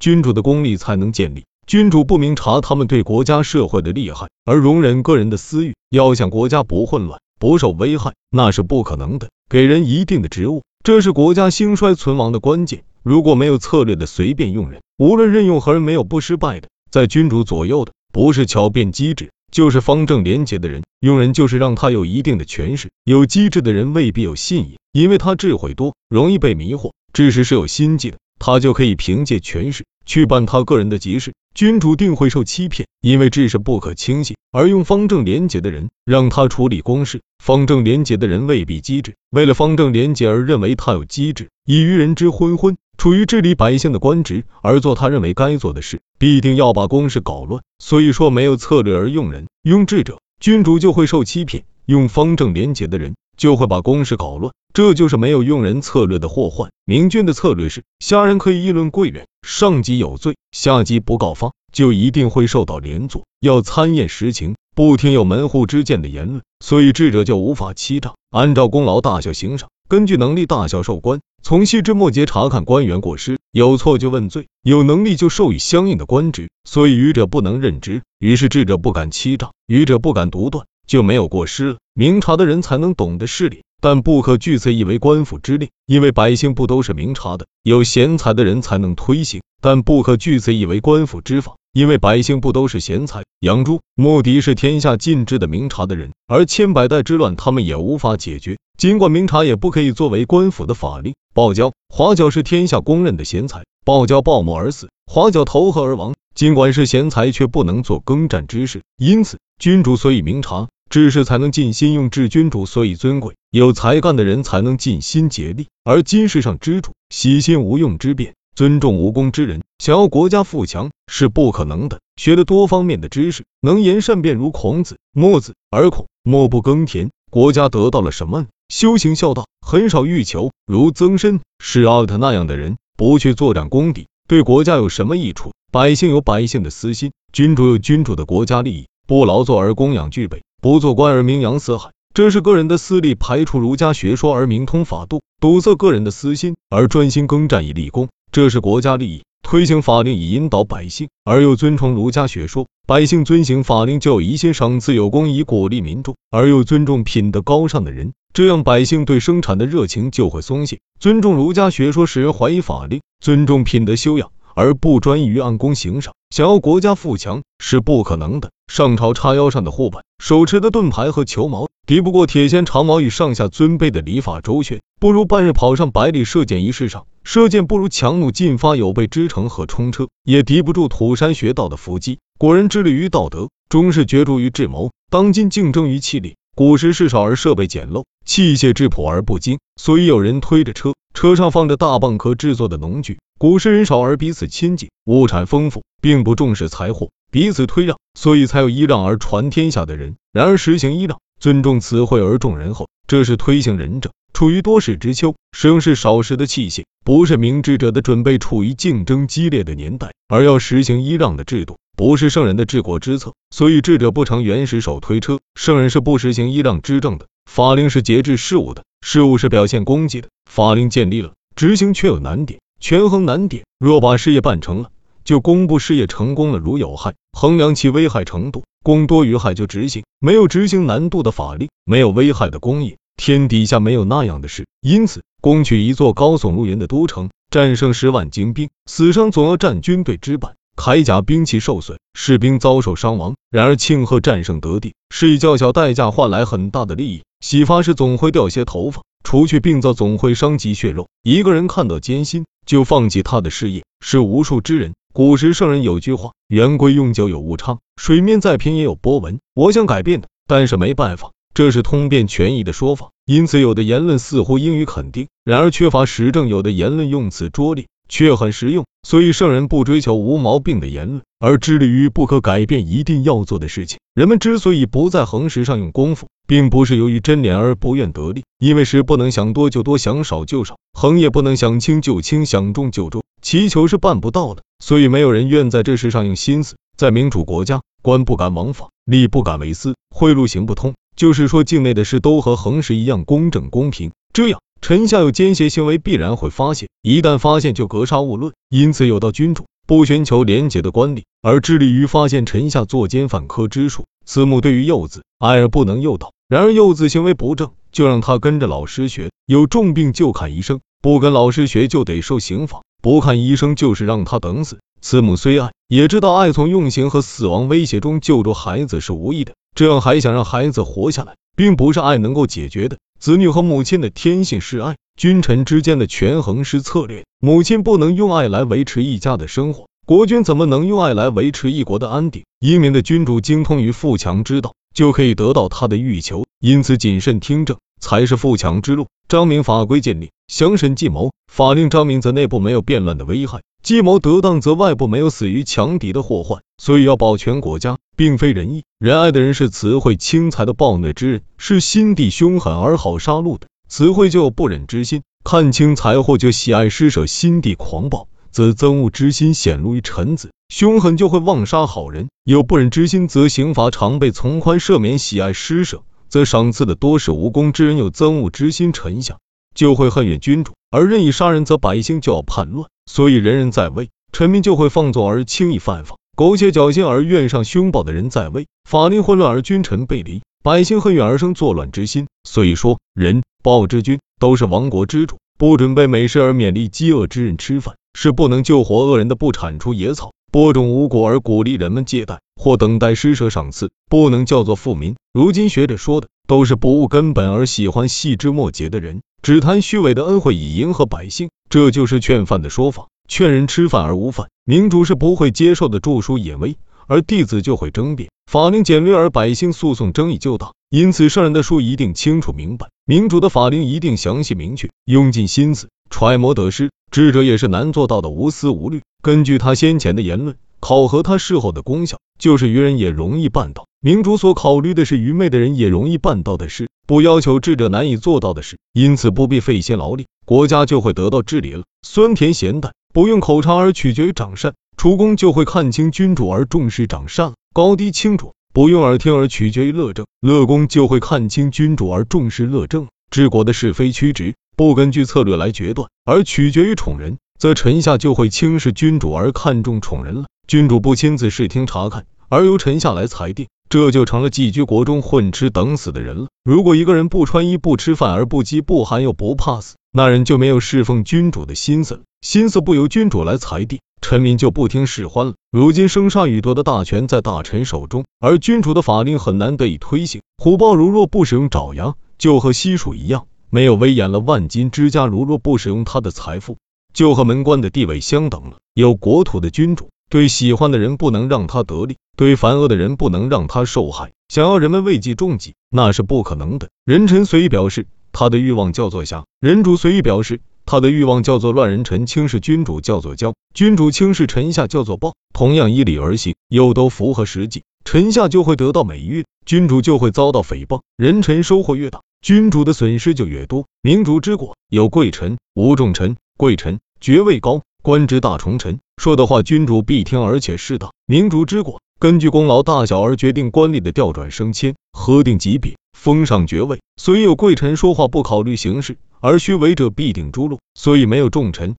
君主的功力才能建立。君主不明察他们对国家社会的利害，而容忍个人的私欲，要想国家不混乱、不受危害，那是不可能的。给人一定的职务，这是国家兴衰存亡的关键。如果没有策略的随便用人，无论任用何人，没有不失败的。在君主左右的，不是巧辩机智，就是方正廉洁的人。用人就是让他有一定的权势。有机智的人未必有信义，因为他智慧多，容易被迷惑。知识是有心计的，他就可以凭借权势去办他个人的急事。君主定会受欺骗，因为智是不可轻信。而用方正廉洁的人，让他处理公事。方正廉洁的人未必机智，为了方正廉洁而认为他有机智，以愚人之昏昏，处于治理百姓的官职而做他认为该做的事，必定要把公事搞乱。所以说，没有策略而用人，用智者，君主就会受欺骗；用方正廉洁的人，就会把公事搞乱。这就是没有用人策略的祸患。明君的策略是：下人可以议论贵人，上级有罪，下级不告发，就一定会受到连坐。要参验实情，不听有门户之见的言论。所以智者就无法欺诈，按照功劳大小行赏，根据能力大小授官，从细枝末节查看官员过失，有错就问罪，有能力就授予相应的官职。所以愚者不能任职，于是智者不敢欺诈，愚者不敢独断，就没有过失了。明察的人才能懂得事理。但不可据此以为官府之令，因为百姓不都是明察的，有贤才的人才能推行；但不可据此以为官府之法，因为百姓不都是贤才。杨朱、莫迪是天下尽知的明察的人，而千百代之乱他们也无法解决。尽管明察也不可以作为官府的法令。鲍焦、华角是天下公认的贤才，鲍焦暴谋而死，华角投河而亡。尽管是贤才，却不能做耕战之事。因此，君主所以明察。知识才能尽心用，治君主所以尊贵。有才干的人才能尽心竭力，而今世上之主喜新无用之变，尊重无功之人，想要国家富强是不可能的。学了多方面的知识，能言善辩如孔子、墨子，而孔墨不耕田，国家得到了什么？修行孝道，很少欲求，如曾参、是奥特那样的人，不去作战功底，对国家有什么益处？百姓有百姓的私心，君主有君主的国家利益，不劳作而供养具备。不做官而名扬四海，这是个人的私利；排除儒家学说而明通法度，堵塞个人的私心而专心耕战以立功，这是国家利益；推行法令以引导百姓，而又尊崇儒家学说，百姓遵行法令就有一心赏赐有功以鼓励民众，而又尊重品德高尚的人，这样百姓对生产的热情就会松懈。尊重儒家学说使人怀疑法令，尊重品德修养。而不专于按功行赏，想要国家富强是不可能的。上朝叉腰上的护板，手持的盾牌和球矛，敌不过铁锨长矛与上下尊卑的礼法周旋，不如半日跑上百里射箭一事上。射箭不如强弩进发有备之城和冲车，也敌不住土山学道的伏击。古人致力于道德，终是角逐于智谋；当今竞争于气力。古时事少而设备简陋，器械质朴而不精，所以有人推着车，车上放着大蚌壳制作的农具。古时人少而彼此亲近，物产丰富，并不重视财货，彼此推让，所以才有揖让而传天下的人。然而实行揖让，尊重词汇而重人后，这是推行仁者。处于多事之秋，使用是少时的器械，不是明智者的准备。处于竞争激烈的年代，而要实行揖让的制度，不是圣人的治国之策。所以智者不成原始手推车，圣人是不实行揖让之政的。法令是节制事物的，事物是表现功绩的。法令建立了，执行却有难点。权衡难点，若把事业办成了，就公布事业成功了；如有害，衡量其危害程度，功多于害就执行。没有执行难度的法令，没有危害的功业，天底下没有那样的事。因此，攻取一座高耸入云的都城，战胜十万精兵，死伤总要占军队之半，铠甲兵器受损，士兵遭受伤亡。然而庆贺战胜得地，是以较小代价换来很大的利益。洗发时总会掉些头发，除去病灶总会伤及血肉。一个人看到艰辛。就放弃他的事业，是无数之人。古时圣人有句话：圆规用久有误差，水面再平也有波纹。我想改变的，但是没办法，这是通变权益的说法。因此，有的言论似乎应予肯定，然而缺乏实证；有的言论用词拙劣。却很实用，所以圣人不追求无毛病的言论，而致力于不可改变、一定要做的事情。人们之所以不在恒时上用功夫，并不是由于真廉而不愿得利，因为时不能想多就多，想少就少；恒也不能想轻就轻，想重就重。祈求是办不到的，所以没有人愿在这事上用心思。在民主国家，官不敢枉法，吏不敢为私，贿赂行不通，就是说境内的事都和恒时一样公正公平。这样。臣下有奸邪行为，必然会发现，一旦发现就格杀勿论。因此，有道君主不寻求廉洁的官吏，而致力于发现臣下作奸犯科之术。慈母对于幼子爱而不能诱导，然而幼子行为不正，就让他跟着老师学，有重病就看医生，不跟老师学就得受刑罚，不看医生就是让他等死。慈母虽爱，也知道爱从用刑和死亡威胁中救助孩子是无意的，这样还想让孩子活下来，并不是爱能够解决的。子女和母亲的天性是爱，君臣之间的权衡是策略。母亲不能用爱来维持一家的生活。国君怎么能用爱来维持一国的安定？英明的君主精通于富强之道，就可以得到他的欲求。因此，谨慎听政才是富强之路。张明法规建立，详审计谋，法令张明则内部没有变乱的危害；计谋得当，则外部没有死于强敌的祸患。所以要保全国家，并非仁义仁爱的人是慈惠轻财的暴虐之人，是心地凶狠而好杀戮的。慈惠就有不忍之心，看清财货就喜爱施舍，心地狂暴。则憎恶之心显露于臣子，凶狠就会妄杀好人；有不忍之心，则刑罚常被从宽赦免；喜爱施舍，则赏赐的多是无功之人；有憎恶之心，臣下就会恨怨君主；而任意杀人，则百姓就要叛乱。所以人人在位，臣民就会放纵而轻易犯法；苟且侥幸而怨上凶暴的人在位，法令混乱而君臣背离，百姓恨怨而生作乱之心。所以说，人暴之君都是亡国之主，不准备美食而勉励饥饿之人吃饭。是不能救活恶人的，不铲除野草，播种无果而鼓励人们借贷或等待施舍赏赐，不能叫做富民。如今学者说的都是不务根本而喜欢细枝末节的人，只谈虚伪的恩惠以迎合百姓，这就是劝饭的说法。劝人吃饭而无饭，明主是不会接受的。著书演威，而弟子就会争辩；法令简略而百姓诉讼争议就大。因此，圣人的书一定清楚明白，明主的法令一定详细明确，用尽心思揣摩得失。智者也是难做到的无思无虑。根据他先前的言论，考核他事后的功效，就是愚人也容易办到。明主所考虑的是愚昧的人也容易办到的事，不要求智者难以做到的事，因此不必费心劳力，国家就会得到治理了。酸甜咸淡不用口尝而取决于长善，楚公就会看清君主而重视长善。高低清浊不用耳听而取决于乐政，乐公就会看清君主而重视乐政。治国的是非曲直。不根据策略来决断，而取决于宠人，则臣下就会轻视君主而看重宠人了。君主不亲自视听查看，而由臣下来裁定，这就成了寄居国中混吃等死的人了。如果一个人不穿衣不吃饭而不饥不寒又不怕死，那人就没有侍奉君主的心思了。心思不由君主来裁定，臣民就不听使唤了。如今生杀予夺的大权在大臣手中，而君主的法令很难得以推行。虎豹如若不使用爪牙，就和西蜀一样。没有威严了，万金之家如若不使用他的财富，就和门官的地位相等了。有国土的君主，对喜欢的人不能让他得利，对烦恶的人不能让他受害。想要人们位极重己，那是不可能的。人臣随意表示他的欲望叫做侠，人主随意表示他的欲望叫做乱。人臣轻视君主叫做骄，君主轻视臣下叫做暴。同样依理而行，又都符合实际，臣下就会得到美誉，君主就会遭到诽谤。人臣收获越大。君主的损失就越多。明主之国有贵臣，无重臣。贵臣爵位高，官职大，重臣说的话，君主必听，而且适当。明主之果根据功劳大小而决定官吏的调转升迁，核定级别，封上爵位。所以有贵臣说话不考虑形式，而虚伪者必定诛戮。所以没有重臣，